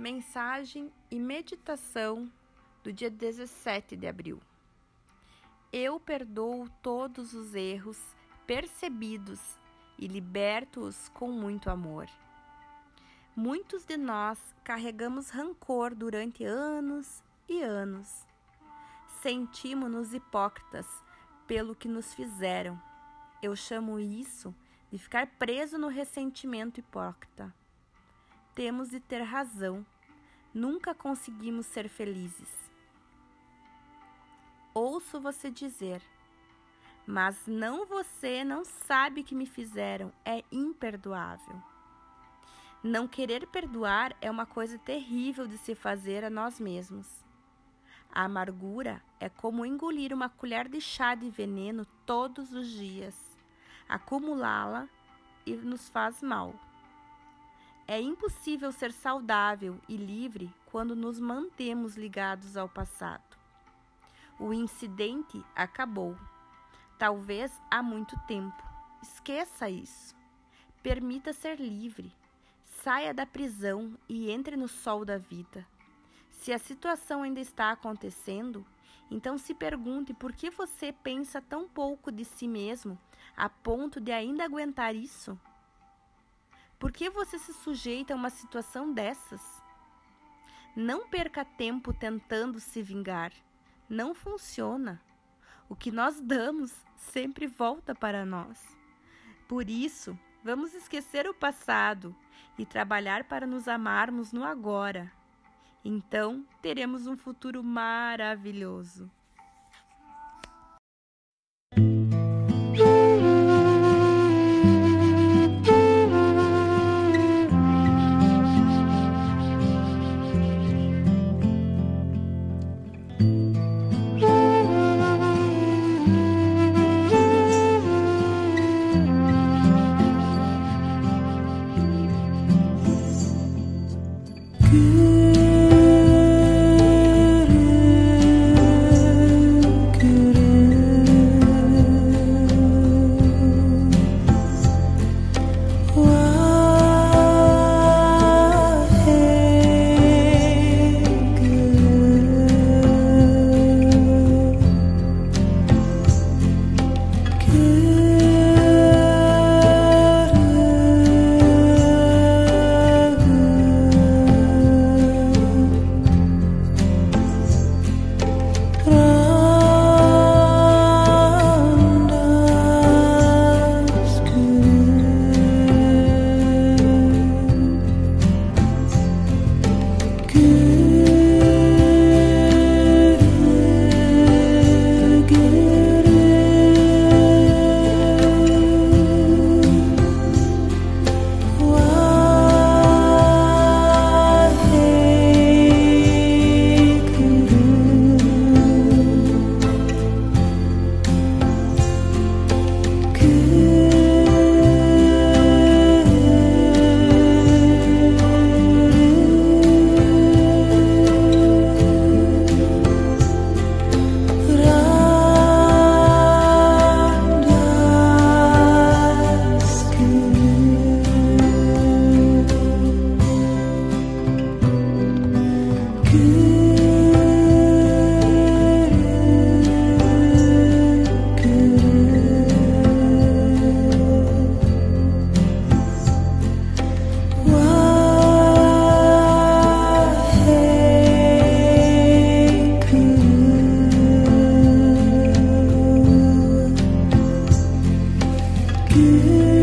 Mensagem e meditação do dia 17 de abril. Eu perdoo todos os erros percebidos e liberto-os com muito amor. Muitos de nós carregamos rancor durante anos e anos. Sentimos-nos hipócritas pelo que nos fizeram. Eu chamo isso de ficar preso no ressentimento hipócrita. Temos de ter razão. Nunca conseguimos ser felizes. Ouço você dizer, mas não você não sabe que me fizeram, é imperdoável. Não querer perdoar é uma coisa terrível de se fazer a nós mesmos. A amargura é como engolir uma colher de chá de veneno todos os dias. Acumulá-la e nos faz mal. É impossível ser saudável e livre quando nos mantemos ligados ao passado. O incidente acabou, talvez há muito tempo. Esqueça isso. Permita ser livre. Saia da prisão e entre no sol da vida. Se a situação ainda está acontecendo, então se pergunte por que você pensa tão pouco de si mesmo a ponto de ainda aguentar isso? Por que você se sujeita a uma situação dessas? Não perca tempo tentando se vingar. Não funciona. O que nós damos sempre volta para nós. Por isso, vamos esquecer o passado e trabalhar para nos amarmos no agora. Então, teremos um futuro maravilhoso. 雨